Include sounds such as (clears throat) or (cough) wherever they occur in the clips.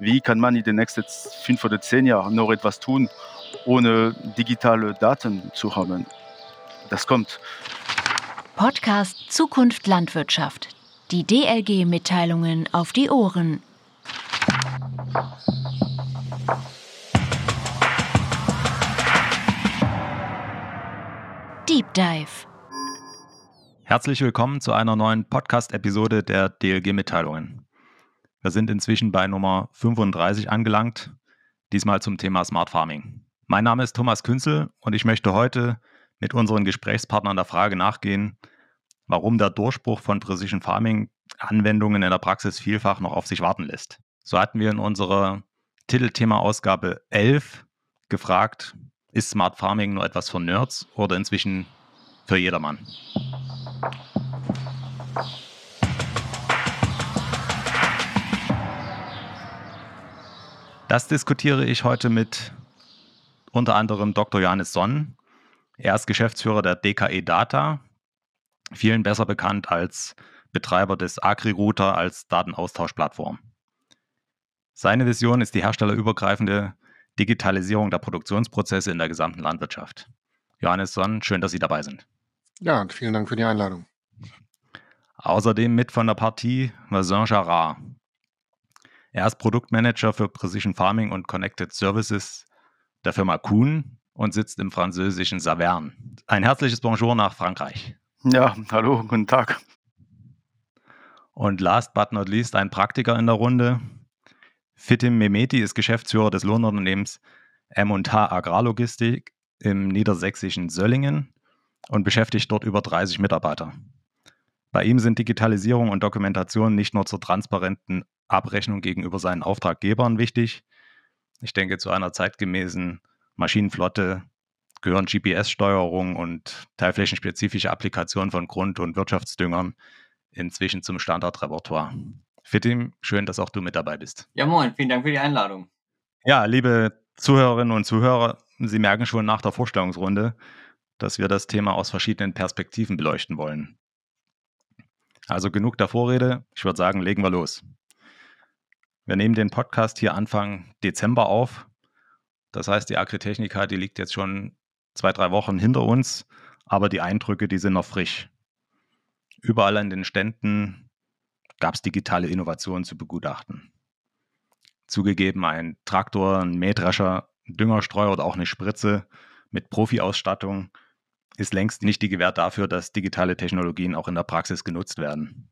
Wie kann man in den nächsten fünf oder zehn Jahren noch etwas tun, ohne digitale Daten zu haben? Das kommt. Podcast Zukunft Landwirtschaft. Die DLG-Mitteilungen auf die Ohren. Deep Dive. Herzlich willkommen zu einer neuen Podcast-Episode der DLG-Mitteilungen. Wir sind inzwischen bei Nummer 35 angelangt, diesmal zum Thema Smart Farming. Mein Name ist Thomas Künzel und ich möchte heute mit unseren Gesprächspartnern der Frage nachgehen, warum der Durchbruch von Precision Farming Anwendungen in der Praxis vielfach noch auf sich warten lässt. So hatten wir in unserer Titelthema-Ausgabe 11 gefragt, ist Smart Farming nur etwas für Nerds oder inzwischen für jedermann? Das diskutiere ich heute mit unter anderem Dr. Johannes Sonn. Er ist Geschäftsführer der DKE Data, vielen besser bekannt als Betreiber des AgriRouter als Datenaustauschplattform. Seine Vision ist die herstellerübergreifende Digitalisierung der Produktionsprozesse in der gesamten Landwirtschaft. Johannes Sonn, schön, dass Sie dabei sind. Ja, und vielen Dank für die Einladung. Außerdem mit von der Partie Vincent Jarrat. Er ist Produktmanager für Precision Farming und Connected Services der Firma Kuhn und sitzt im französischen Saverne. Ein herzliches Bonjour nach Frankreich. Ja, hallo, guten Tag. Und last but not least ein Praktiker in der Runde, Fitim Mehmeti ist Geschäftsführer des Lohnunternehmens M&H Agrarlogistik im niedersächsischen Söllingen und beschäftigt dort über 30 Mitarbeiter. Bei ihm sind Digitalisierung und Dokumentation nicht nur zur transparenten Abrechnung gegenüber seinen Auftraggebern wichtig. Ich denke, zu einer zeitgemäßen Maschinenflotte gehören GPS-Steuerung und teilflächenspezifische Applikationen von Grund- und Wirtschaftsdüngern inzwischen zum Standardrepertoire. Fitim, schön, dass auch du mit dabei bist. Ja, moin, vielen Dank für die Einladung. Ja, liebe Zuhörerinnen und Zuhörer, Sie merken schon nach der Vorstellungsrunde, dass wir das Thema aus verschiedenen Perspektiven beleuchten wollen. Also genug der Vorrede. Ich würde sagen, legen wir los. Wir nehmen den Podcast hier Anfang Dezember auf. Das heißt, die Agritechnika, die liegt jetzt schon zwei, drei Wochen hinter uns, aber die Eindrücke, die sind noch frisch. Überall an den Ständen gab es digitale Innovationen zu begutachten. Zugegeben, ein Traktor, ein Mähdrescher, ein Düngerstreuer oder auch eine Spritze mit Profi-Ausstattung ist längst nicht die Gewähr dafür, dass digitale Technologien auch in der Praxis genutzt werden.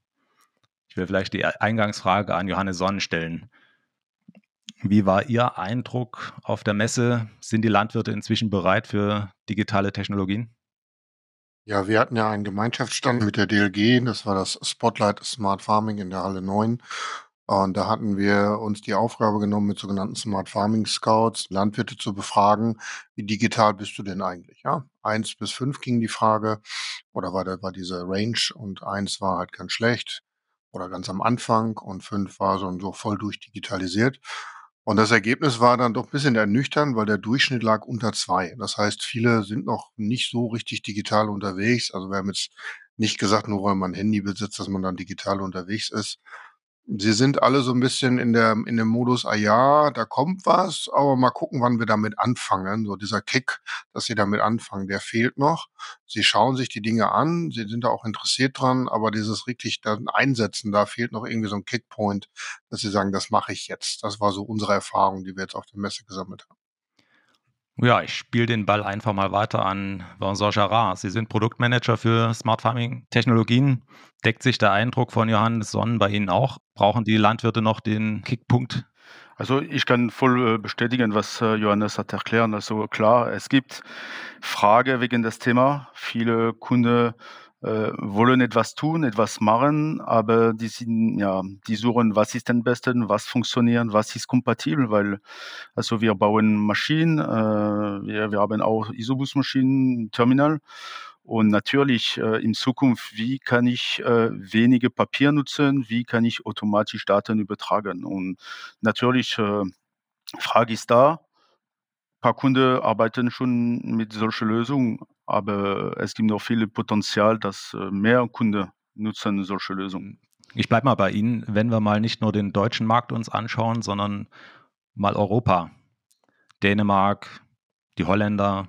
Ich will vielleicht die Eingangsfrage an Johannes Sonnen stellen. Wie war Ihr Eindruck auf der Messe? Sind die Landwirte inzwischen bereit für digitale Technologien? Ja, wir hatten ja einen Gemeinschaftsstand mit der DLG, das war das Spotlight Smart Farming in der Halle 9. Und da hatten wir uns die Aufgabe genommen, mit sogenannten Smart Farming Scouts Landwirte zu befragen, wie digital bist du denn eigentlich? Ja, eins bis fünf ging die Frage, oder war, da war diese Range und eins war halt ganz schlecht oder ganz am Anfang und fünf war so, so voll durchdigitalisiert. Und das Ergebnis war dann doch ein bisschen ernüchternd, weil der Durchschnitt lag unter zwei. Das heißt, viele sind noch nicht so richtig digital unterwegs. Also wir haben jetzt nicht gesagt, nur weil man ein Handy besitzt, dass man dann digital unterwegs ist. Sie sind alle so ein bisschen in der in dem Modus: „Ah ja, da kommt was, aber mal gucken, wann wir damit anfangen.“ So dieser Kick, dass sie damit anfangen, der fehlt noch. Sie schauen sich die Dinge an, sie sind da auch interessiert dran, aber dieses richtig dann Einsetzen, da fehlt noch irgendwie so ein Kickpoint, dass sie sagen: „Das mache ich jetzt.“ Das war so unsere Erfahrung, die wir jetzt auf der Messe gesammelt haben. Ja, ich spiele den Ball einfach mal weiter an Vincent Jarrat. Sie sind Produktmanager für Smart Farming Technologien. Deckt sich der Eindruck von Johannes Sonnen bei Ihnen auch? Brauchen die Landwirte noch den Kickpunkt? Also ich kann voll äh, bestätigen, was äh, Johannes hat erklärt. Also klar, es gibt Frage wegen des Thema. Viele Kunden wollen etwas tun, etwas machen, aber die sind, ja, die suchen, was ist am besten, was funktioniert, was ist kompatibel, weil, also wir bauen Maschinen, äh, wir, wir haben auch Isobus-Maschinen, Terminal. Und natürlich äh, in Zukunft, wie kann ich äh, wenige Papier nutzen, wie kann ich automatisch Daten übertragen? Und natürlich, äh, Frage ist da, paar Kunden arbeiten schon mit solchen Lösungen, aber es gibt noch viel Potenzial, dass äh, mehr Kunden nutzen solche Lösungen. Ich bleibe mal bei Ihnen, wenn wir mal nicht nur den deutschen Markt uns anschauen, sondern mal Europa. Dänemark, die Holländer,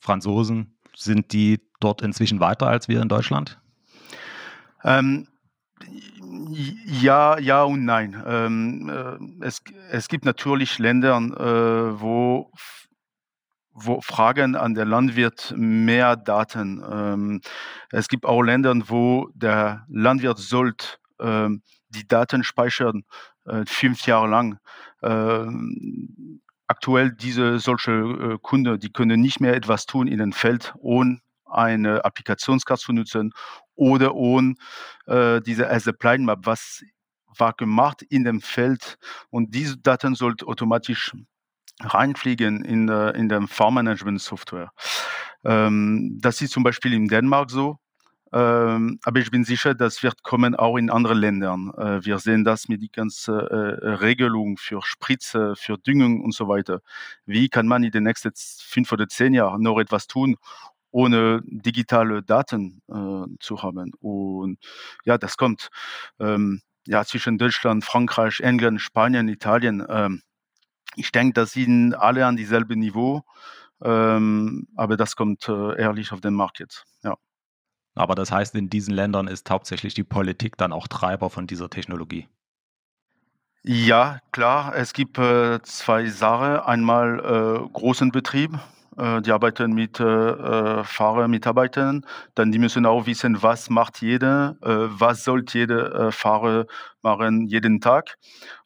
Franzosen, sind die dort inzwischen weiter als wir in Deutschland? Ähm, ja, ja und nein. Ähm, äh, es, es gibt natürlich Länder, äh, wo wo Fragen an der Landwirt mehr Daten. Ähm, es gibt auch Länder, wo der Landwirt sollte ähm, die Daten speichern, äh, fünf Jahre lang. Ähm, aktuell diese solche äh, Kunden, die können nicht mehr etwas tun in dem Feld, ohne eine Applikationskarte zu nutzen oder ohne äh, diese as Apply Map, was war gemacht in dem Feld und diese Daten sollten automatisch reinfliegen in, äh, in der Farmmanagement-Software. Ähm, das ist zum Beispiel in Dänemark so. Ähm, aber ich bin sicher, das wird kommen auch in anderen Ländern. Äh, wir sehen das mit die ganze äh, Regelung für Spritze, für Düngung und so weiter. Wie kann man in den nächsten fünf oder zehn Jahren noch etwas tun, ohne digitale Daten äh, zu haben? Und ja, das kommt. Ähm, ja, zwischen Deutschland, Frankreich, England, Spanien, Italien. Ich denke, das sind alle an dieselbe Niveau. Ähm, aber das kommt äh, ehrlich auf den Markt jetzt. Ja. Aber das heißt, in diesen Ländern ist hauptsächlich die Politik dann auch Treiber von dieser Technologie. Ja, klar. Es gibt äh, zwei Sachen. Einmal äh, großen Betrieb, äh, die arbeiten mit äh, äh, Fahrer, Mitarbeitern. Dann die müssen auch wissen, was macht jeder, äh, was sollte jeder äh, Fahrer machen jeden Tag.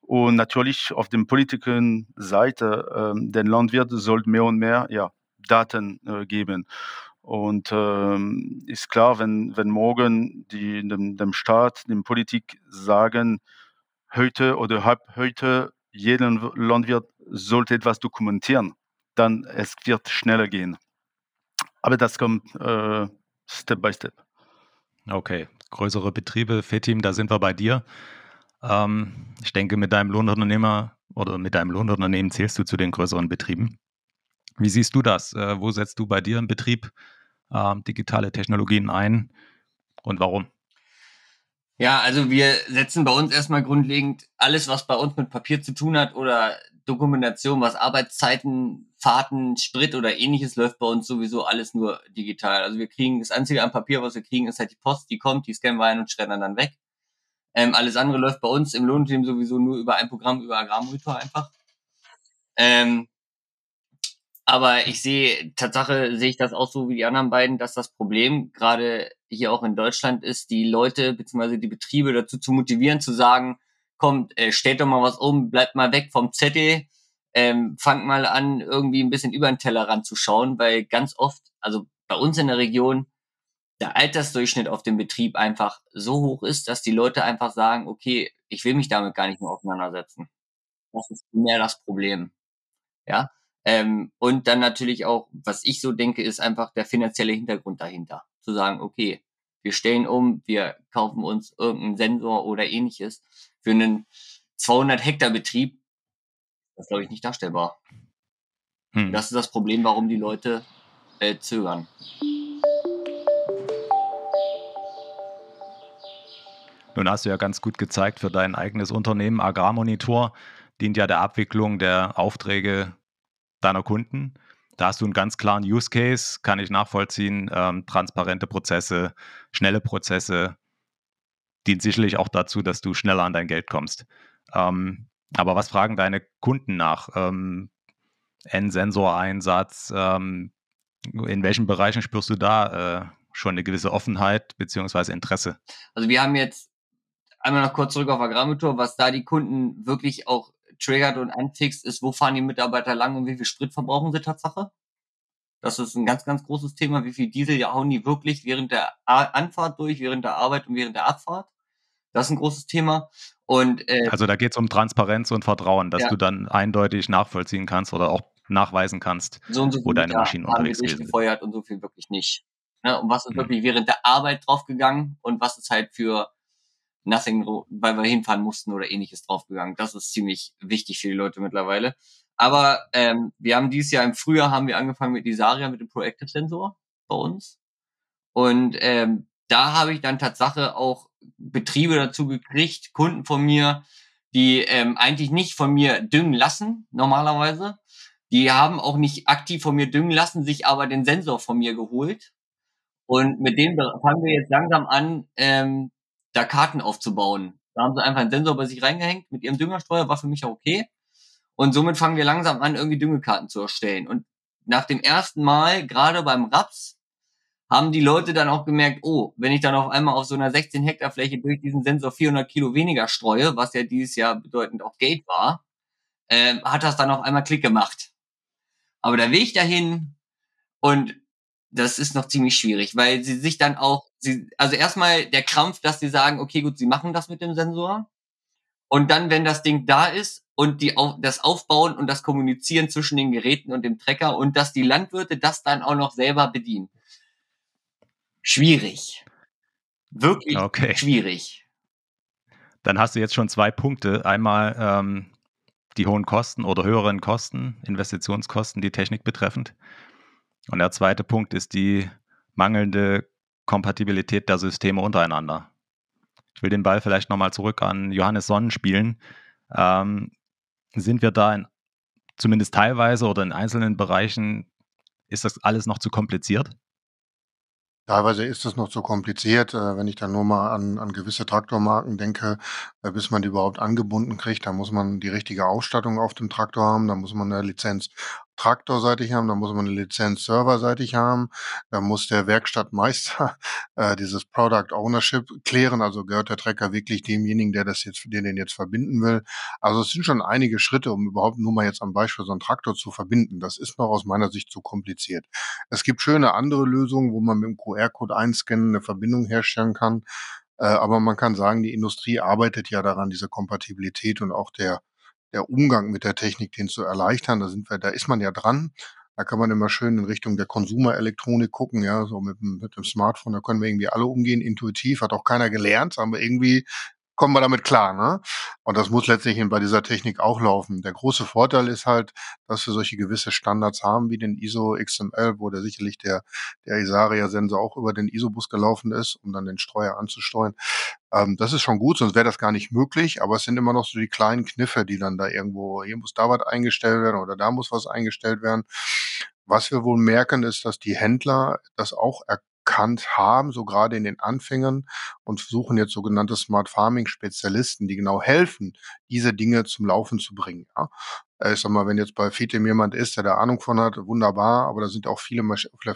Und natürlich auf der politischen Seite, äh, der Landwirt sollte mehr und mehr ja, Daten äh, geben. Und ähm, ist klar, wenn, wenn morgen die dem, dem Staat, dem Politik sagen, heute oder halb heute, jeder Landwirt sollte etwas dokumentieren, dann es wird schneller gehen. Aber das kommt äh, Step by Step. Okay, größere Betriebe, Fetim, da sind wir bei dir. Ähm, ich denke, mit deinem Lohnunternehmer oder mit deinem Lohnunternehmen zählst du zu den größeren Betrieben. Wie siehst du das? Äh, wo setzt du bei dir im Betrieb äh, digitale Technologien ein und warum? Ja, also wir setzen bei uns erstmal grundlegend alles, was bei uns mit Papier zu tun hat oder Dokumentation, was Arbeitszeiten, Fahrten, Sprit oder ähnliches läuft bei uns sowieso alles nur digital. Also wir kriegen das einzige an Papier, was wir kriegen, ist halt die Post, die kommt, die scannen wir ein und schreddern dann weg. Ähm, alles andere läuft bei uns im Lohnteam sowieso nur über ein Programm, über Agrarmonitor einfach. Ähm, aber ich sehe, Tatsache sehe ich das auch so wie die anderen beiden, dass das Problem gerade hier auch in Deutschland ist, die Leute bzw. die Betriebe dazu zu motivieren, zu sagen, kommt, äh, stellt doch mal was um, bleibt mal weg vom Zettel, ähm, fangt mal an, irgendwie ein bisschen über den Teller ranzuschauen, weil ganz oft, also bei uns in der Region, der Altersdurchschnitt auf dem Betrieb einfach so hoch ist, dass die Leute einfach sagen, okay, ich will mich damit gar nicht mehr auseinandersetzen. Das ist mehr das Problem. Ja, ähm, und dann natürlich auch, was ich so denke, ist einfach der finanzielle Hintergrund dahinter. Zu sagen, okay, wir stellen um, wir kaufen uns irgendeinen Sensor oder ähnliches für einen 200 Hektar Betrieb. Das ist, glaube ich, nicht darstellbar. Hm. Das ist das Problem, warum die Leute äh, zögern. Nun hast du ja ganz gut gezeigt für dein eigenes Unternehmen. Agrarmonitor dient ja der Abwicklung der Aufträge deiner Kunden. Da hast du einen ganz klaren Use Case, kann ich nachvollziehen. Ähm, transparente Prozesse, schnelle Prozesse dient sicherlich auch dazu, dass du schneller an dein Geld kommst. Ähm, aber was fragen deine Kunden nach? Ähm, N-Sensoreinsatz, ähm, in welchen Bereichen spürst du da äh, schon eine gewisse Offenheit bzw. Interesse? Also wir haben jetzt einmal noch kurz zurück auf Agrarmotor, was da die Kunden wirklich auch triggert und anfixt, ist, wo fahren die Mitarbeiter lang und wie viel Sprit verbrauchen sie Tatsache? Das ist ein ganz, ganz großes Thema. Wie viel Diesel hauen die wirklich während der Anfahrt durch, während der Arbeit und während der Abfahrt? Das ist ein großes Thema. Und, äh, also da geht es um Transparenz und Vertrauen, dass ja. du dann eindeutig nachvollziehen kannst oder auch nachweisen kannst, so so wo deine Maschinen unterwegs sind. gefeuert und so viel wirklich nicht. Ne? Und was ist mhm. wirklich während der Arbeit draufgegangen und was ist halt für Nothing, weil wir hinfahren mussten oder ähnliches draufgegangen. Das ist ziemlich wichtig für die Leute mittlerweile. Aber ähm, wir haben dieses Jahr im Frühjahr haben wir angefangen mit Isaria, mit dem Proactive Sensor bei uns. Und ähm, da habe ich dann Tatsache auch Betriebe dazu gekriegt, Kunden von mir, die ähm, eigentlich nicht von mir düngen lassen, normalerweise. Die haben auch nicht aktiv von mir düngen lassen, sich aber den Sensor von mir geholt. Und mit dem fangen wir jetzt langsam an, ähm, da Karten aufzubauen. Da haben sie einfach einen Sensor bei sich reingehängt mit ihrem Düngerstreuer, war für mich auch okay. Und somit fangen wir langsam an, irgendwie Düngekarten zu erstellen. Und nach dem ersten Mal, gerade beim Raps, haben die Leute dann auch gemerkt, oh, wenn ich dann auf einmal auf so einer 16 Hektar Fläche durch diesen Sensor 400 Kilo weniger streue, was ja dieses Jahr bedeutend auch Gate war, äh, hat das dann auf einmal Klick gemacht. Aber der Weg dahin und das ist noch ziemlich schwierig, weil sie sich dann auch, sie, also erstmal der Krampf, dass sie sagen, okay, gut, sie machen das mit dem Sensor. Und dann, wenn das Ding da ist und die, das Aufbauen und das Kommunizieren zwischen den Geräten und dem Trecker und dass die Landwirte das dann auch noch selber bedienen. Schwierig. Wirklich okay. schwierig. Dann hast du jetzt schon zwei Punkte. Einmal ähm, die hohen Kosten oder höheren Kosten, Investitionskosten, die Technik betreffend. Und der zweite Punkt ist die mangelnde Kompatibilität der Systeme untereinander. Ich will den Ball vielleicht nochmal zurück an Johannes Sonnen spielen. Ähm, sind wir da in, zumindest teilweise oder in einzelnen Bereichen, ist das alles noch zu kompliziert? Teilweise ist es noch zu kompliziert, äh, wenn ich dann nur mal an an gewisse Traktormarken denke, äh, bis man die überhaupt angebunden kriegt, da muss man die richtige Ausstattung auf dem Traktor haben, da muss man 'ne Lizenz traktorseitig haben, da muss man 'ne Lizenz serverseitig haben, da muss der Werkstattmeister, (laughs) äh, dieses Product Ownership klären, also gehört der Trecker wirklich demjenigen, der das jetzt der den jetzt verbinden will. Also, es sind schon einige Schritte, um überhaupt nur mal jetzt am Beispiel so 'n Traktor zu verbinden. Das ist noch aus meiner Sicht zu kompliziert. Es gibt schöne andere Lösungen, wo man mit dem QR-Code einscannen 'ne Verbindung herstellen kann, äh, aber man kann sagen, die Industrie arbeitet ja daran, diese Kompatibilität und auch der der Umgang mit der Technik, den zu erleichtern. Da sind wir da ist man ja dran. Da kann man immer schön in Richtung der Konsumerelektronik gucken, ja, so mit dem mit dem Smartphone, da können wir irgendwie alle umgehen, intuitiv, hat auch keiner gelernt, aber irgendwie kommen wir damit klar, ne? Und das muss letztlich bei dieser Technik auch laufen. Der große Vorteil ist halt, dass wir solche gewisse Standards haben wie den ISO XML, wo der sicherlich der der Isaria-Sensor auch über den ISO-Bus gelaufen ist, um dann den Streuer anzusteuern. Ähm, das ist schon gut, sonst wäre das gar nicht möglich, aber es sind immer noch so die kleinen Kniffe, die dann da irgendwo hier muss da was eingestellt werden oder da muss was eingestellt werden. Was wir wohl merken, ist, dass die Händler das auch erkannt haben, so gerade in den Anfängen und suchen jetzt sogenannte Smart Farming Spezialisten, die genau helfen, diese Dinge zum Laufen zu bringen, ja. Ich sage mal, wenn jetzt bei Fitem jemand ist, der da Ahnung von hat, wunderbar, aber da sind auch viele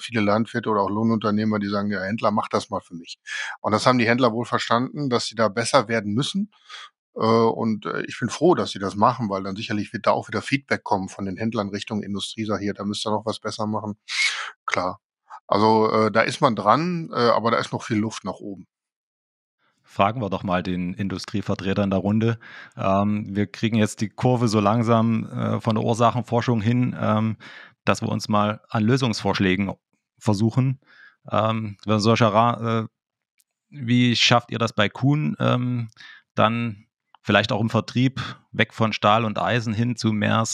viele Landwirte oder auch Lohnunternehmer, die sagen: „Ja, Händler, mach das mal für mich.“ Und das haben die Händler wohl verstanden, dass sie da besser werden müssen. Äh, und, äh, ich bin froh, dass sie das machen, weil dann sicherlich wird da auch wieder Feedback kommen von den Händlern Richtung Industrie, sag: „Hier, da müsst ihr noch was besser machen.“ Klar. Also, äh, da ist man dran, äh, aber da ist noch viel Luft nach oben. Fragen wir doch mal den Industrievertreter in der Runde. Ähm, wir kriegen jetzt die Kurve so langsam äh, von der Ursachenforschung hin, ähm, dass wir uns mal an Lösungsvorschlägen versuchen. Ähm, solcher, äh, wie schafft ihr das bei Kuhn? Ähm, dann vielleicht auch im Vertrieb weg von Stahl und Eisen hin zu mehr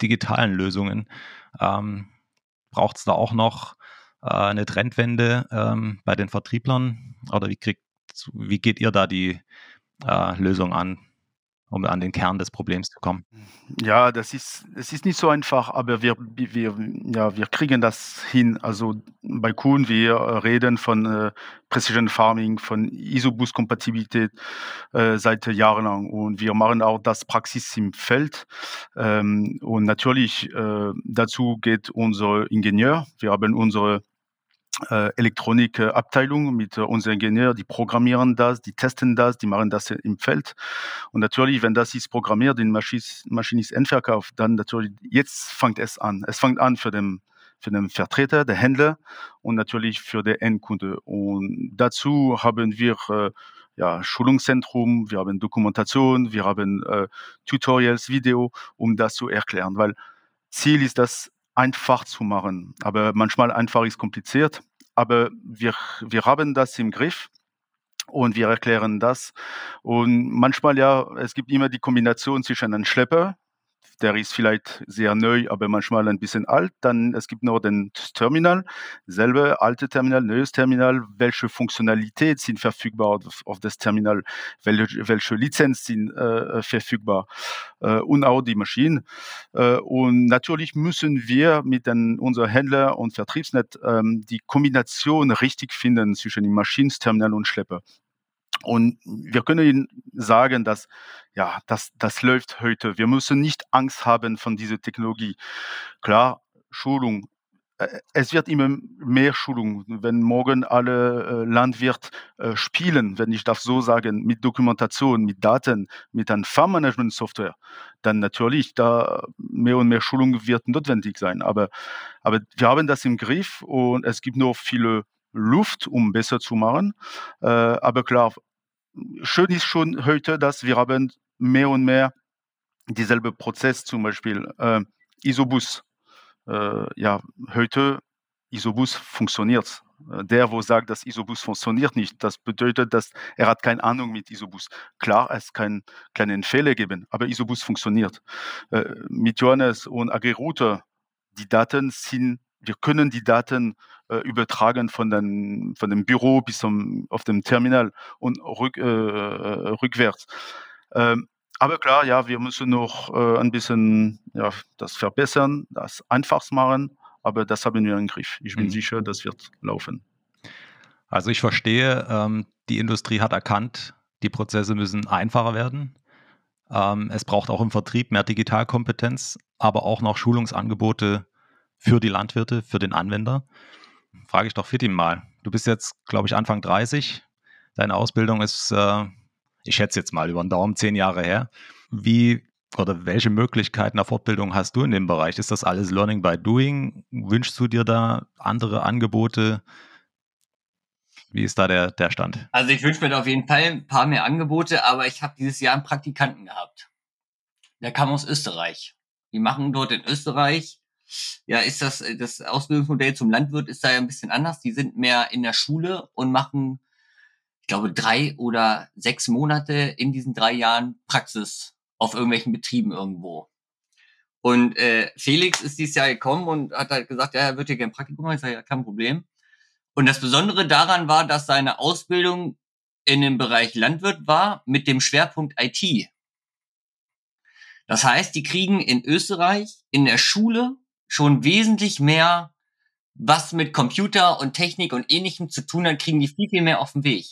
digitalen Lösungen. Ähm, Braucht es da auch noch äh, eine Trendwende ähm, bei den Vertrieblern? Oder wie, kriegt, wie geht ihr da die äh, Lösung an, um an den Kern des Problems zu kommen? Ja, das ist, es ist nicht so einfach, aber wir, wir, ja, wir kriegen das hin. Also bei Kuhn, wir reden von äh, Precision Farming, von Isobus-Kompatibilität äh, seit Jahren lang und wir machen auch das Praxis im Feld. Ähm, und natürlich äh, dazu geht unser Ingenieur. Wir haben unsere äh, Elektronikabteilung mit äh, unseren Ingenieuren, die programmieren das, die testen das, die machen das im Feld. Und natürlich, wenn das ist programmiert, die Maschine, ist endverkauft, dann natürlich, jetzt fängt es an. Es fängt an für den, für den Vertreter, der Händler und natürlich für den Endkunde. Und dazu haben wir äh, ja, Schulungszentrum, wir haben Dokumentation, wir haben äh, Tutorials, Video, um das zu erklären, weil Ziel ist das einfach zu machen. Aber manchmal einfach ist kompliziert. Aber wir, wir haben das im Griff und wir erklären das. Und manchmal ja, es gibt immer die Kombination zwischen einem Schlepper, der ist vielleicht sehr neu, aber manchmal ein bisschen alt. Dann es gibt noch den Terminal, selbe alte Terminal, neues Terminal. Welche Funktionalität sind verfügbar auf, auf das Terminal? Welche, welche Lizenz sind äh, verfügbar? Äh, und auch die Maschinen. Äh, und natürlich müssen wir mit den, unser Händler und Vertriebsnet ähm, die Kombination richtig finden zwischen dem Maschinenterminal und Schlepper. Und wir können Ihnen sagen, dass ja, das, das läuft heute. Wir müssen nicht Angst haben von dieser Technologie. Klar, Schulung. Äh, es wird immer mehr Schulung. Wenn morgen alle äh, Landwirte äh, spielen, wenn ich das so sagen, mit Dokumentation, mit Daten, mit einer Farmmanagement-Software, dann natürlich da mehr und mehr Schulung wird notwendig sein. Aber, aber wir haben das im Griff und es gibt noch viele Luft, um besser zu machen. Aber klar, schön ist schon heute, dass wir haben mehr und mehr dieselbe Prozess, zum Beispiel äh, Isobus. Äh, ja, heute Isobus funktioniert. Äh, der, wo sagt, dass Isobus funktioniert nicht, das bedeutet, dass er hat keine Ahnung mit Isobus. Klar, es kann kleinen Fehler geben, aber Isobus funktioniert. Äh, mit Johannes und AgriRouter, die Daten sind wir können die Daten äh, übertragen von, den, von dem Büro bis zum, auf dem Terminal und rück, äh, rückwärts. Ähm, aber klar, ja, wir müssen noch äh, ein bisschen ja, das verbessern, das einfach machen, aber das haben wir im Griff. Ich bin mhm. sicher, das wird laufen. Also ich verstehe, ähm, die Industrie hat erkannt, die Prozesse müssen einfacher werden. Ähm, es braucht auch im Vertrieb mehr Digitalkompetenz, aber auch noch Schulungsangebote für die Landwirte, für den Anwender. Frage ich doch Fitim mal. Du bist jetzt, glaube ich, Anfang 30. Deine Ausbildung ist, äh, ich schätze jetzt mal über den Daumen, zehn Jahre her. Wie oder welche Möglichkeiten der Fortbildung hast du in dem Bereich? Ist das alles Learning by Doing? Wünschst du dir da andere Angebote? Wie ist da der, der Stand? Also ich wünsche mir da auf jeden Fall ein paar mehr Angebote, aber ich habe dieses Jahr einen Praktikanten gehabt. Der kam aus Österreich. Die machen dort in Österreich ja, ist das, äh, das Ausbildungsmodell zum Landwirt ist da ja ein bisschen anders. Die sind mehr in der Schule und machen, ich glaube, drei oder sechs Monate in diesen drei Jahren Praxis auf irgendwelchen Betrieben irgendwo. Und äh, Felix ist dieses Jahr gekommen und hat halt gesagt, ja, er würde hier gerne Praktikum machen. Ich sage, ja, kein Problem. Und das Besondere daran war, dass seine Ausbildung in dem Bereich Landwirt war mit dem Schwerpunkt IT. Das heißt, die kriegen in Österreich in der Schule schon wesentlich mehr was mit Computer und Technik und ähnlichem zu tun hat, kriegen die viel, viel mehr auf den Weg.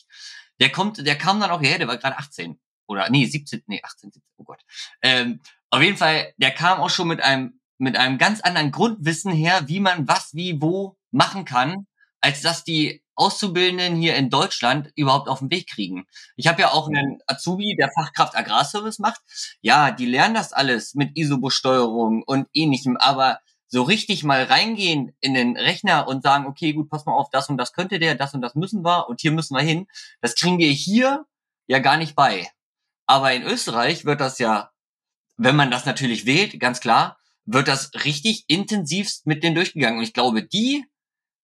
Der kommt, der kam dann auch hierher, der war gerade 18 oder nee, 17, nee, 18, 17, oh Gott. Ähm, auf jeden Fall, der kam auch schon mit einem mit einem ganz anderen Grundwissen her, wie man was wie wo machen kann, als dass die Auszubildenden hier in Deutschland überhaupt auf den Weg kriegen. Ich habe ja auch einen Azubi, der Fachkraft Agrarservice macht. Ja, die lernen das alles mit ISO-Besteuerung und ähnlichem, aber so richtig mal reingehen in den Rechner und sagen, okay, gut, pass mal auf, das und das könnte der, das und das müssen wir und hier müssen wir hin, das kriegen wir hier ja gar nicht bei. Aber in Österreich wird das ja, wenn man das natürlich wählt, ganz klar, wird das richtig intensivst mit denen durchgegangen. Und ich glaube, die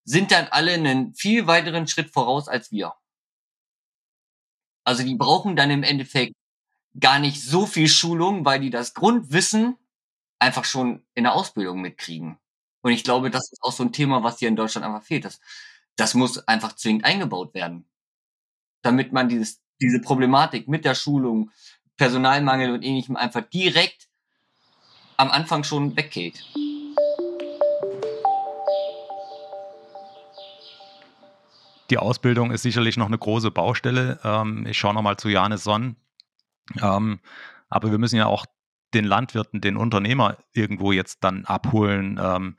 sind dann alle einen viel weiteren Schritt voraus als wir. Also die brauchen dann im Endeffekt gar nicht so viel Schulung, weil die das Grundwissen einfach schon in der Ausbildung mitkriegen. Und ich glaube, das ist auch so ein Thema, was hier in Deutschland einfach fehlt. Das, das muss einfach zwingend eingebaut werden. Damit man dieses, diese Problematik mit der Schulung, Personalmangel und ähnlichem einfach direkt am Anfang schon weggeht. Die Ausbildung ist sicherlich noch eine große Baustelle. Ähm, ich schaue nochmal zu Janis Sonn. Ähm, aber wir müssen ja auch den Landwirten, den Unternehmer irgendwo jetzt dann abholen? Ähm,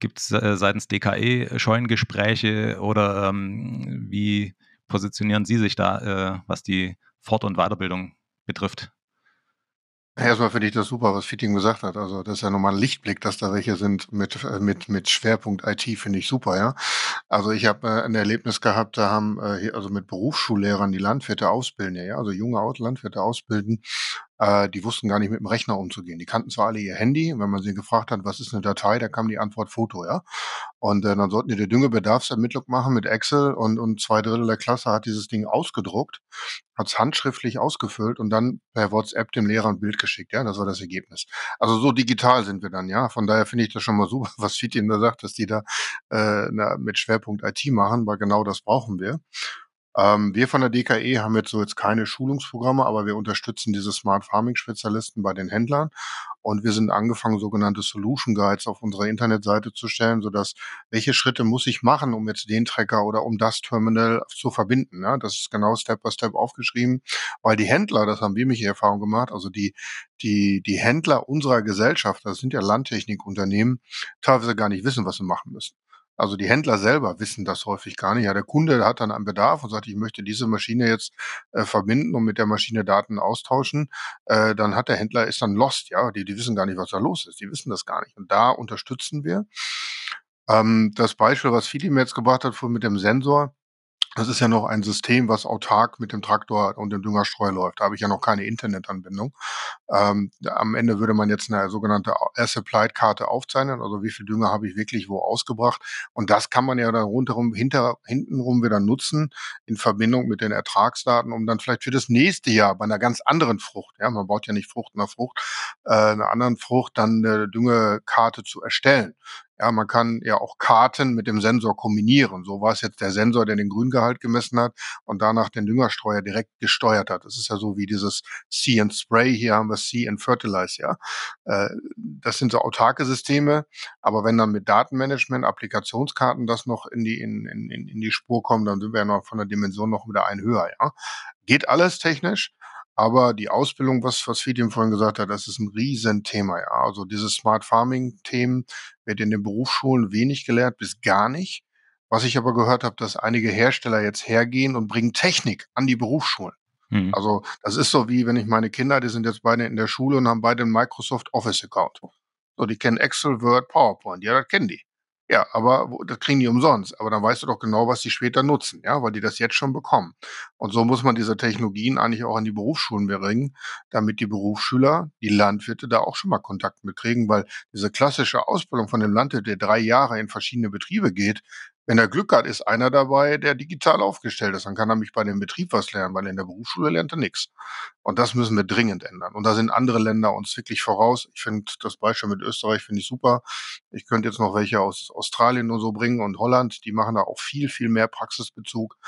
Gibt es äh, seitens DKE Scheunengespräche oder ähm, wie positionieren Sie sich da, äh, was die Fort- und Weiterbildung betrifft? Erstmal finde ich das super, was Fitting gesagt hat. Also das ist ja nochmal ein Lichtblick, dass da welche sind mit, äh, mit, mit Schwerpunkt IT, finde ich super, ja. Also ich habe äh, ein Erlebnis gehabt, da haben äh, also mit Berufsschullehrern die Landwirte ausbilden, ja, also junge Landwirte ausbilden äh, die wussten gar nicht mit dem Rechner umzugehen. Die kannten zwar alle ihr Handy, wenn man sie gefragt hat, was ist eine Datei, da kam die Antwort Foto, ja. Und äh, dann sollten die die Düngebedarfsermittlung machen mit Excel und, und zwei Drittel der Klasse hat dieses Ding ausgedruckt, hat es handschriftlich ausgefüllt und dann per WhatsApp dem Lehrer ein Bild geschickt, ja. Das war das Ergebnis. Also so digital sind wir dann, ja. Von daher finde ich das schon mal super, (laughs) was Fitin da sagt, dass die da äh, na, mit Schwerpunkt IT machen, weil genau das brauchen wir. Ähm, wir von der DKE haben jetzt so jetzt keine Schulungsprogramme, aber wir unterstützen diese Smart Farming Spezialisten bei den Händlern. Und wir sind angefangen, sogenannte Solution Guides auf unserer Internetseite zu stellen, sodass welche Schritte muss ich machen, um jetzt den Tracker oder um das Terminal zu verbinden. Ja? Das ist genau Step by Step aufgeschrieben, weil die Händler, das haben wir mich Erfahrung gemacht, also die, die, die Händler unserer Gesellschaft, das sind ja Landtechnikunternehmen, teilweise gar nicht wissen, was sie machen müssen. Also die Händler selber wissen das häufig gar nicht. Ja, der Kunde hat dann einen Bedarf und sagt, ich möchte diese Maschine jetzt äh, verbinden und mit der Maschine Daten austauschen. Äh, dann hat der Händler ist dann lost, ja. Die, die wissen gar nicht, was da los ist. Die wissen das gar nicht. Und da unterstützen wir. Ähm, das Beispiel, was Fidim jetzt gebracht hat, mit dem Sensor, das ist ja noch ein System, was autark mit dem Traktor und dem Düngerstreu läuft. Da habe ich ja noch keine Internetanbindung. Ähm, am Ende würde man jetzt eine sogenannte Air-Supplied-Karte aufzeichnen, also wie viel Dünger habe ich wirklich wo ausgebracht. Und das kann man ja dann rundherum, hinter, hintenrum wieder nutzen in Verbindung mit den Ertragsdaten, um dann vielleicht für das nächste Jahr bei einer ganz anderen Frucht, ja, man baut ja nicht Frucht nach Frucht, äh, einer anderen Frucht dann eine Düngekarte zu erstellen. Ja, man kann ja auch Karten mit dem Sensor kombinieren. So war es jetzt der Sensor, der den Grüngehalt gemessen hat und danach den Düngerstreuer direkt gesteuert hat. Das ist ja so wie dieses See and Spray. Hier haben wir See and Fertilize, ja. Äh, das sind so autarke Systeme. Aber wenn dann mit Datenmanagement, Applikationskarten das noch in die, in, in, in die Spur kommen, dann sind wir ja noch von der Dimension noch wieder ein höher, ja. Geht alles technisch. Aber die Ausbildung, was, was Fidim vorhin gesagt hat, das ist ein Riesenthema, ja. Also diese Smart Farming-Themen wird in den Berufsschulen wenig gelehrt, bis gar nicht. Was ich aber gehört habe, dass einige Hersteller jetzt hergehen und bringen Technik an die Berufsschulen. Mhm. Also das ist so wie, wenn ich meine Kinder, die sind jetzt beide in der Schule und haben beide einen Microsoft Office Account. So, die kennen Excel, Word, PowerPoint. Ja, das kennen die. Ja, aber das kriegen die umsonst. Aber dann weißt du doch genau, was die später nutzen, ja, weil die das jetzt schon bekommen. Und so muss man diese Technologien eigentlich auch an die Berufsschulen bringen, damit die Berufsschüler, die Landwirte da auch schon mal Kontakt mitkriegen, weil diese klassische Ausbildung von dem Landwirt, der drei Jahre in verschiedene Betriebe geht, wenn er Glück hat, ist einer dabei, der digital aufgestellt ist. Dann kann er mich bei dem Betrieb was lernen, weil in der Berufsschule lernt er nichts. Und das müssen wir dringend ändern. Und da sind andere Länder uns wirklich voraus. Ich finde das Beispiel mit Österreich finde ich super. Ich könnte jetzt noch welche aus Australien und so bringen und Holland. Die machen da auch viel, viel mehr Praxisbezug.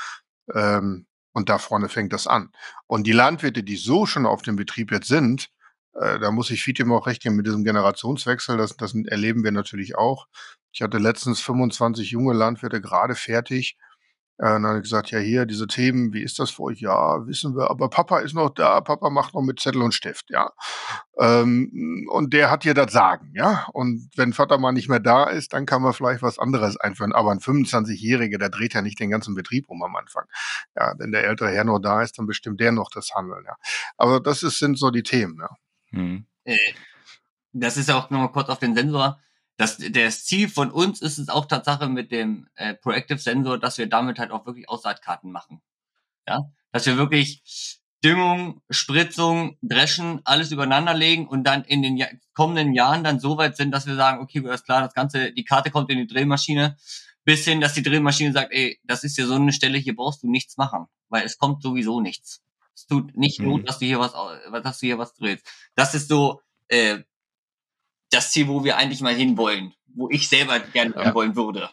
Ähm, und da vorne fängt das an. Und die Landwirte, die so schon auf dem Betrieb jetzt sind, äh, da muss ich Fitim auch recht geben mit diesem Generationswechsel. Das, das erleben wir natürlich auch. Ich hatte letztens 25 junge Landwirte gerade fertig. Äh, dann habe ich gesagt, ja hier, diese Themen, wie ist das für euch? Ja, wissen wir, aber Papa ist noch da, Papa macht noch mit Zettel und Stift, ja. Ähm, und der hat hier das Sagen, ja. Und wenn Vater mal nicht mehr da ist, dann kann man vielleicht was anderes einführen. Aber ein 25-Jähriger, der dreht ja nicht den ganzen Betrieb um am Anfang. Ja, wenn der ältere Herr noch da ist, dann bestimmt der noch das Handeln, ja. Aber das ist, sind so die Themen, ja. Hm. Äh, das ist ja auch nochmal kurz auf den Sensor das, das Ziel von uns ist es auch Tatsache mit dem äh, Proactive Sensor, dass wir damit halt auch wirklich Aussaatkarten machen. Ja, dass wir wirklich Düngung, Spritzung, Dreschen, alles übereinander legen und dann in den kommenden Jahren dann so weit sind, dass wir sagen, okay, ist klar, das Ganze, die Karte kommt in die Drehmaschine, bis hin, dass die Drehmaschine sagt, ey, das ist ja so eine Stelle, hier brauchst du nichts machen, weil es kommt sowieso nichts. Es tut nicht mhm. Not, dass du hier was, dass du hier was drehst. Das ist so äh, das Ziel, wo wir eigentlich mal hinwollen, wo ich selber gerne ja. wollen würde.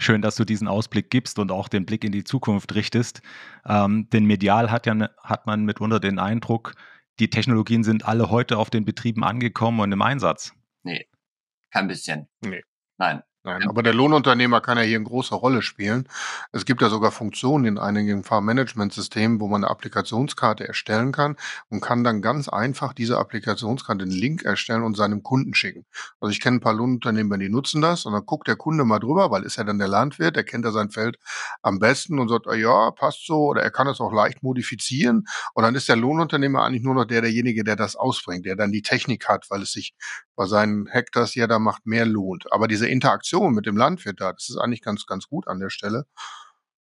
Schön, dass du diesen Ausblick gibst und auch den Blick in die Zukunft richtest. Ähm, denn medial hat, ja, ne, hat man mitunter den Eindruck, die Technologien sind alle heute auf den Betrieben angekommen und im Einsatz. Nee, kein bisschen. Nee. Nein. Nein, aber der Lohnunternehmer kann ja hier eine große Rolle spielen. Es gibt ja sogar Funktionen in einigen Fahrmanagementsystemen, wo man eine Applikationskarte erstellen kann und kann dann ganz einfach diese Applikationskarte den Link erstellen und seinem Kunden schicken. Also ich kenne ein paar Lohnunternehmer, die nutzen das und dann guckt der Kunde mal drüber, weil ist ja dann der Landwirt, der kennt ja sein Feld am besten und sagt, ja, passt so oder er kann es auch leicht modifizieren und dann ist der Lohnunternehmer eigentlich nur noch der derjenige, der das ausbringt, der dann die Technik hat, weil es sich bei seinen Hektars ja da macht mehr lohnt. Aber diese Interaktion Interaktion mit dem Landwirt da, das ist eigentlich ganz, ganz gut an der Stelle.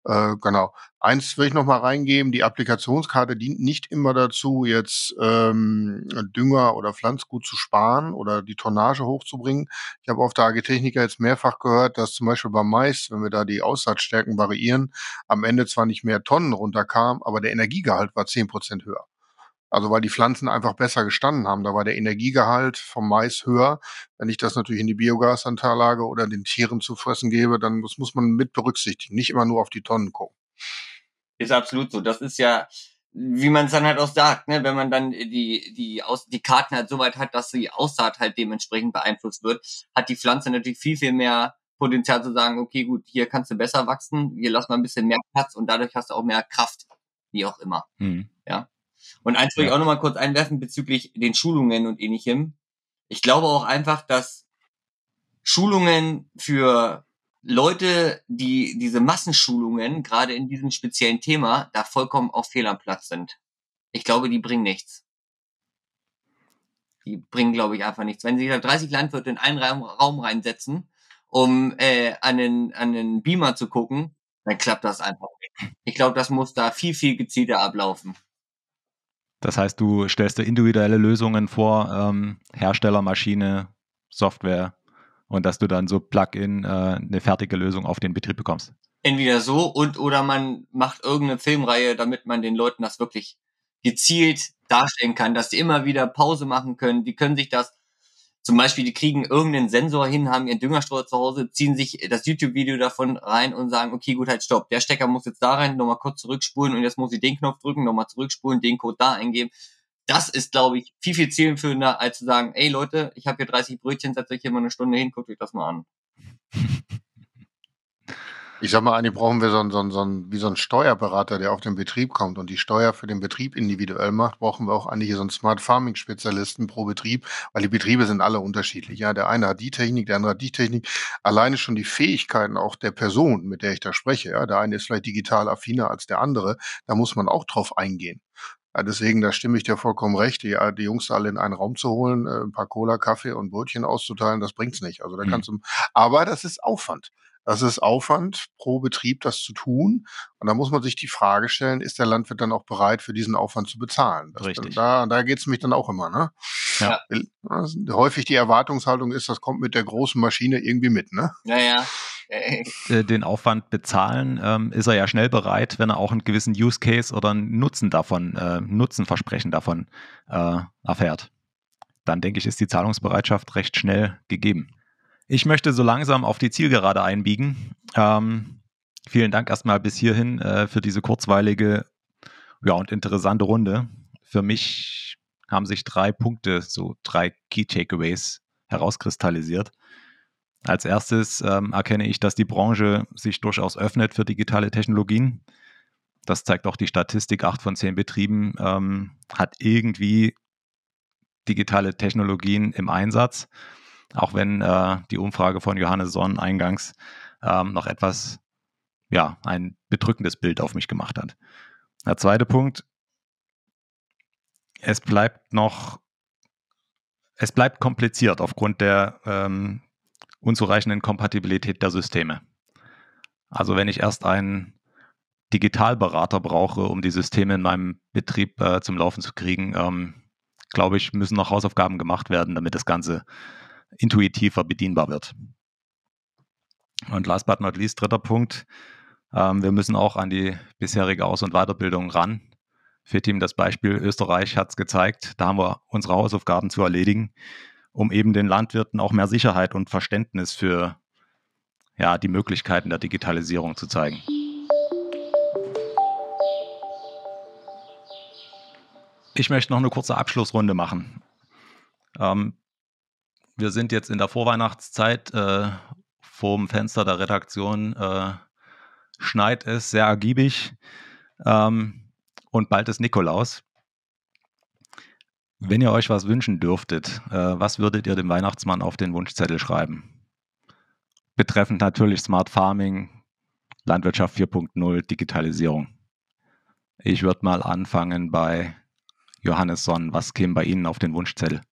Äh, genau. Eins will ich noch mal reingeben, die Applikationskarte dient nicht immer dazu, jetzt ähm, Dünger oder Pflanzgut zu sparen oder die Tonnage hochzubringen. Ich habe auf der Agritechnica jetzt mehrfach gehört, dass zum Beispiel beim Mais, wenn wir da die Aussatzstärken variieren, am Ende zwar nicht mehr Tonnen runterkam, aber der Energiegehalt war zehn Prozent höher. Also weil die Pflanzen einfach besser gestanden haben. Da war der Energiegehalt vom Mais höher. Wenn ich das natürlich in die Biogasanlage oder den Tieren zu fressen gebe, dann das muss man mit berücksichtigen. Nicht immer nur auf die Tonnen gucken. Ist absolut so. Das ist ja, wie man es dann halt auch sagt, ne? wenn man dann die, die, Aus die Karten halt so weit hat, dass die Aussaat halt dementsprechend beeinflusst wird, hat die Pflanze natürlich viel, viel mehr Potenzial zu sagen, okay, gut, hier kannst du besser wachsen, hier lass mal ein bisschen mehr Platz und dadurch hast du auch mehr Kraft, wie auch immer. Mhm. Ja. Und eins will ich auch nochmal kurz einwerfen bezüglich den Schulungen und ähnlichem. Ich glaube auch einfach, dass Schulungen für Leute, die diese Massenschulungen, gerade in diesem speziellen Thema, da vollkommen auf Fehl am Platz sind. Ich glaube, die bringen nichts. Die bringen, glaube ich, einfach nichts. Wenn sich da 30 Landwirte in einen Raum, Raum reinsetzen, um äh, an, den, an den Beamer zu gucken, dann klappt das einfach nicht. Ich glaube, das muss da viel, viel gezielter ablaufen. Das heißt, du stellst dir individuelle Lösungen vor, ähm, Hersteller, Maschine, Software und dass du dann so Plug-in äh, eine fertige Lösung auf den Betrieb bekommst. Entweder so und oder man macht irgendeine Filmreihe, damit man den Leuten das wirklich gezielt darstellen kann, dass sie immer wieder Pause machen können. Die können sich das zum Beispiel, die kriegen irgendeinen Sensor hin, haben ihren Düngerstreuer zu Hause, ziehen sich das YouTube-Video davon rein und sagen, okay, gut, halt, stopp. Der Stecker muss jetzt da rein, nochmal kurz zurückspulen und jetzt muss ich den Knopf drücken, nochmal zurückspulen, den Code da eingeben. Das ist, glaube ich, viel, viel zielführender, als zu sagen, ey Leute, ich habe hier 30 Brötchen, setzt euch hier mal eine Stunde hin, guckt euch das mal an. (laughs) Ich sag mal, eigentlich brauchen wir so einen, so einen, so einen, wie so einen Steuerberater, der auf den Betrieb kommt und die Steuer für den Betrieb individuell macht, brauchen wir auch eigentlich so einen Smart Farming Spezialisten pro Betrieb, weil die Betriebe sind alle unterschiedlich. Ja, der eine hat die Technik, der andere hat die Technik. Alleine schon die Fähigkeiten auch der Person, mit der ich da spreche. Ja, der eine ist vielleicht digital affiner als der andere. Da muss man auch drauf eingehen. Ja, deswegen, da stimme ich dir vollkommen recht, die, die Jungs alle in einen Raum zu holen, äh, ein paar Cola, Kaffee und Brötchen auszuteilen, das bringt's nicht. Also da mhm. kannst du, aber das ist Aufwand. Das ist Aufwand pro Betrieb, das zu tun. Und da muss man sich die Frage stellen, ist der Landwirt dann auch bereit, für diesen Aufwand zu bezahlen? Das, Richtig. Da, da geht es mich dann auch immer. Ne? Ja. Häufig die Erwartungshaltung ist, das kommt mit der großen Maschine irgendwie mit. Ne? Naja. Äh, den Aufwand bezahlen, ähm, ist er ja schnell bereit, wenn er auch einen gewissen Use Case oder einen Nutzen davon, äh, Nutzenversprechen davon äh, erfährt. Dann denke ich, ist die Zahlungsbereitschaft recht schnell gegeben. Ich möchte so langsam auf die Zielgerade einbiegen. Ähm, vielen Dank erstmal bis hierhin äh, für diese kurzweilige ja, und interessante Runde. Für mich haben sich drei Punkte, so drei Key Takeaways herauskristallisiert. Als erstes ähm, erkenne ich, dass die Branche sich durchaus öffnet für digitale Technologien. Das zeigt auch die Statistik. Acht von zehn Betrieben ähm, hat irgendwie digitale Technologien im Einsatz auch wenn äh, die Umfrage von Johannes Sonn eingangs ähm, noch etwas, ja, ein bedrückendes Bild auf mich gemacht hat. Der zweite Punkt, es bleibt noch, es bleibt kompliziert aufgrund der ähm, unzureichenden Kompatibilität der Systeme. Also wenn ich erst einen Digitalberater brauche, um die Systeme in meinem Betrieb äh, zum Laufen zu kriegen, ähm, glaube ich, müssen noch Hausaufgaben gemacht werden, damit das Ganze intuitiver bedienbar wird. Und last but not least, dritter Punkt, ähm, wir müssen auch an die bisherige Aus- und Weiterbildung ran. Für Team das Beispiel Österreich hat es gezeigt, da haben wir unsere Hausaufgaben zu erledigen, um eben den Landwirten auch mehr Sicherheit und Verständnis für ja, die Möglichkeiten der Digitalisierung zu zeigen. Ich möchte noch eine kurze Abschlussrunde machen. Ähm, wir sind jetzt in der Vorweihnachtszeit. Äh, vorm Fenster der Redaktion äh, schneit es sehr ergiebig. Ähm, und bald ist Nikolaus. Wenn ihr euch was wünschen dürftet, äh, was würdet ihr dem Weihnachtsmann auf den Wunschzettel schreiben? Betreffend natürlich Smart Farming, Landwirtschaft 4.0, Digitalisierung. Ich würde mal anfangen bei Johannes Sonn. Was käme bei Ihnen auf den Wunschzettel?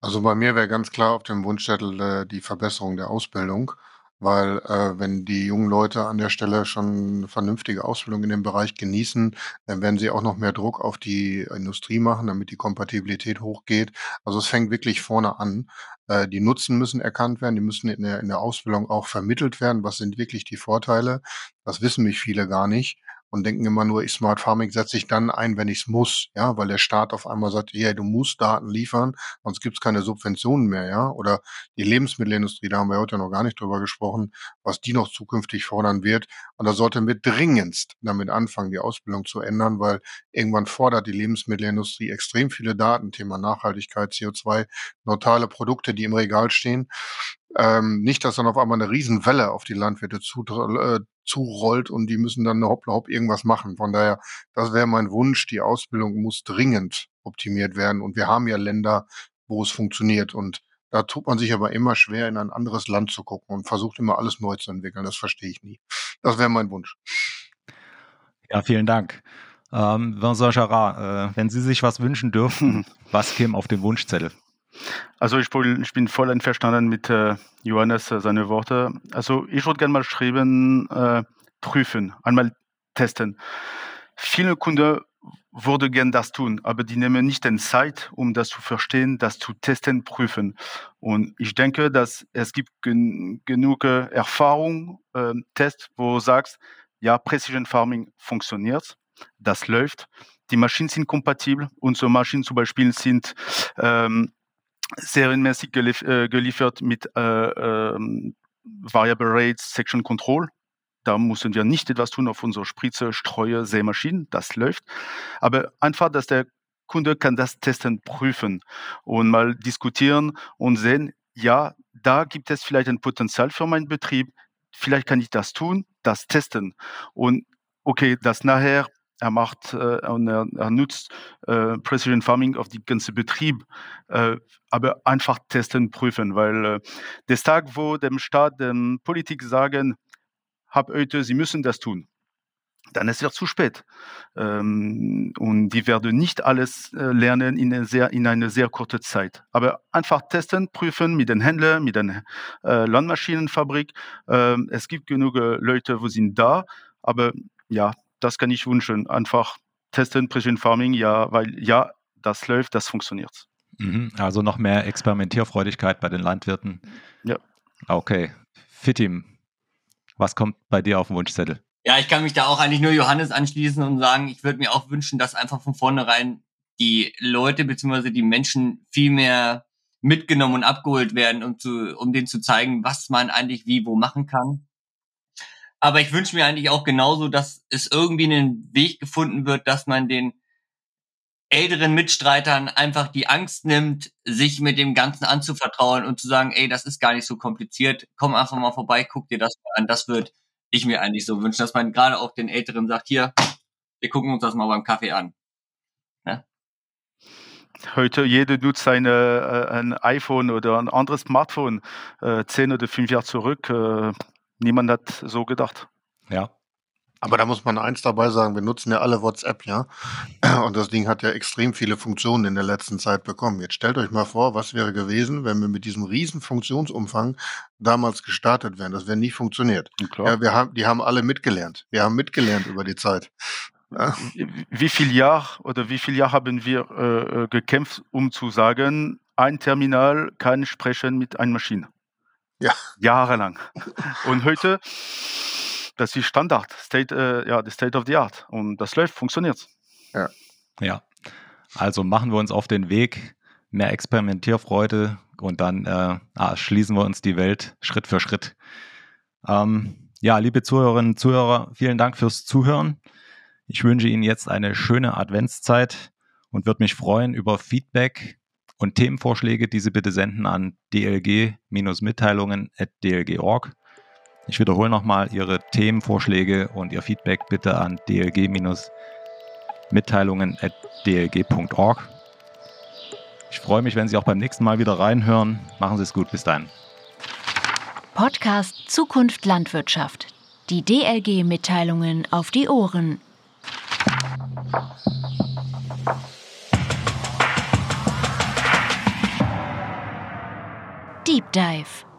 Also bei mir wäre ganz klar auf dem Wunschzettel äh, die Verbesserung der Ausbildung. weil äh, wenn die jungen Leute an der Stelle schon vernünftige Ausbildung in dem Bereich genießen, dann werden sie auch noch mehr Druck auf die Industrie machen, damit die Kompatibilität hochgeht. Also es fängt wirklich vorne an. Äh, die Nutzen müssen erkannt werden, die müssen in der, in der Ausbildung auch vermittelt werden. Was sind wirklich die Vorteile? Das wissen mich viele gar nicht und denken immer nur, ich Smart Farming setze ich dann ein, wenn ich es muss, ja, weil der Staat auf einmal sagt, ja, du musst Daten liefern, sonst gibt es keine Subventionen mehr, ja. Oder die Lebensmittelindustrie, da haben wir heute noch gar nicht drüber gesprochen, was die noch zukünftig fordern wird. Und da sollten wir dringendst damit anfangen, die Ausbildung zu ändern, weil irgendwann fordert die Lebensmittelindustrie extrem viele Daten, Thema Nachhaltigkeit, CO2, neutrale Produkte, die im Regal stehen. Ähm, nicht, dass dann auf einmal eine Riesenwelle auf die Landwirte zu, äh, zurollt und die müssen dann hopp, hopp irgendwas machen. Von daher, das wäre mein Wunsch. Die Ausbildung muss dringend optimiert werden. Und wir haben ja Länder, wo es funktioniert. Und da tut man sich aber immer schwer, in ein anderes Land zu gucken und versucht immer alles neu zu entwickeln. Das verstehe ich nie. Das wäre mein Wunsch. Ja, vielen Dank. Ähm, Vincent Jarrat, äh, wenn Sie sich was wünschen dürfen, (laughs) was käme auf den Wunschzettel? Also ich, ich bin voll einverstanden mit äh, Johannes, äh, seine Worte. Also ich würde gerne mal schreiben, äh, prüfen, einmal testen. Viele Kunden würden gerne das tun, aber die nehmen nicht den Zeit, um das zu verstehen, das zu testen, prüfen. Und ich denke, dass es gibt gen genug äh, Erfahrung, äh, Test, wo du sagst, ja, Precision Farming funktioniert, das läuft, die Maschinen sind kompatibel. Unsere Maschinen zum Beispiel sind ähm, serienmäßig gelief äh, geliefert mit äh, ähm, Variable Rates Section Control. Da müssen wir nicht etwas tun auf unsere Spritze, Streue, Sämaschinen. Das läuft. Aber einfach, dass der Kunde kann das testen, prüfen und mal diskutieren und sehen, ja, da gibt es vielleicht ein Potenzial für meinen Betrieb. Vielleicht kann ich das tun, das testen. Und okay, das nachher er macht äh, und er, er nutzt äh, Precision Farming auf die ganze Betrieb, äh, aber einfach testen, prüfen, weil äh, der Tag, wo dem Staat, dem Politik sagen, hab heute, sie müssen das tun, dann ist es zu spät. Ähm, und die werden nicht alles äh, lernen in sehr, in einer sehr kurzen Zeit. Aber einfach testen, prüfen mit den Händlern, mit der äh, Landmaschinenfabrik. Ähm, es gibt genug Leute, wo sind da, aber ja, das kann ich wünschen. Einfach testen, Precision Farming, ja, weil ja, das läuft, das funktioniert. Mhm, also noch mehr Experimentierfreudigkeit bei den Landwirten. Ja. Okay. Fitim, was kommt bei dir auf den Wunschzettel? Ja, ich kann mich da auch eigentlich nur Johannes anschließen und sagen, ich würde mir auch wünschen, dass einfach von vornherein die Leute bzw. die Menschen viel mehr mitgenommen und abgeholt werden, um, zu, um denen zu zeigen, was man eigentlich wie wo machen kann. Aber ich wünsche mir eigentlich auch genauso, dass es irgendwie einen Weg gefunden wird, dass man den älteren Mitstreitern einfach die Angst nimmt, sich mit dem Ganzen anzuvertrauen und zu sagen, ey, das ist gar nicht so kompliziert, komm einfach mal vorbei, guck dir das mal an. Das würde ich mir eigentlich so wünschen, dass man gerade auch den Älteren sagt, hier, wir gucken uns das mal beim Kaffee an. Ja? Heute jeder nutzt eine, äh, ein iPhone oder ein anderes Smartphone äh, zehn oder fünf Jahre zurück. Äh, niemand hat so gedacht. Ja. Aber da muss man eins dabei sagen, wir nutzen ja alle WhatsApp, ja. (clears throat) Und das Ding hat ja extrem viele Funktionen in der letzten Zeit bekommen. Jetzt stellt euch mal vor, was wäre gewesen, wenn wir mit diesem riesen Funktionsumfang damals gestartet wären. Das wäre nie funktioniert. Ja, ja, wir haben, die haben alle mitgelernt. Wir haben mitgelernt über die Zeit. Ja. Wie viel Jahr oder wie viel Jahr haben wir äh, äh gekämpft, um zu sagen, ein Terminal kann sprechen mit einer Maschine? Ja. Jahrelang. Und heute, das ist Standard, State, äh, ja, the State of the Art. Und das läuft, funktioniert. Ja. Ja. Also machen wir uns auf den Weg, mehr Experimentierfreude und dann äh, ah, schließen wir uns die Welt Schritt für Schritt. Ähm, ja, liebe Zuhörerinnen und Zuhörer, vielen Dank fürs Zuhören. Ich wünsche Ihnen jetzt eine schöne Adventszeit und würde mich freuen über Feedback und Themenvorschläge, diese bitte senden an dlg-mitteilungen.dlg.org. Ich wiederhole nochmal Ihre Themenvorschläge und Ihr Feedback bitte an dlg-mitteilungen.dlg.org. Ich freue mich, wenn Sie auch beim nächsten Mal wieder reinhören. Machen Sie es gut. Bis dahin. Podcast Zukunft Landwirtschaft. Die DLG-Mitteilungen auf die Ohren. Deep Dive.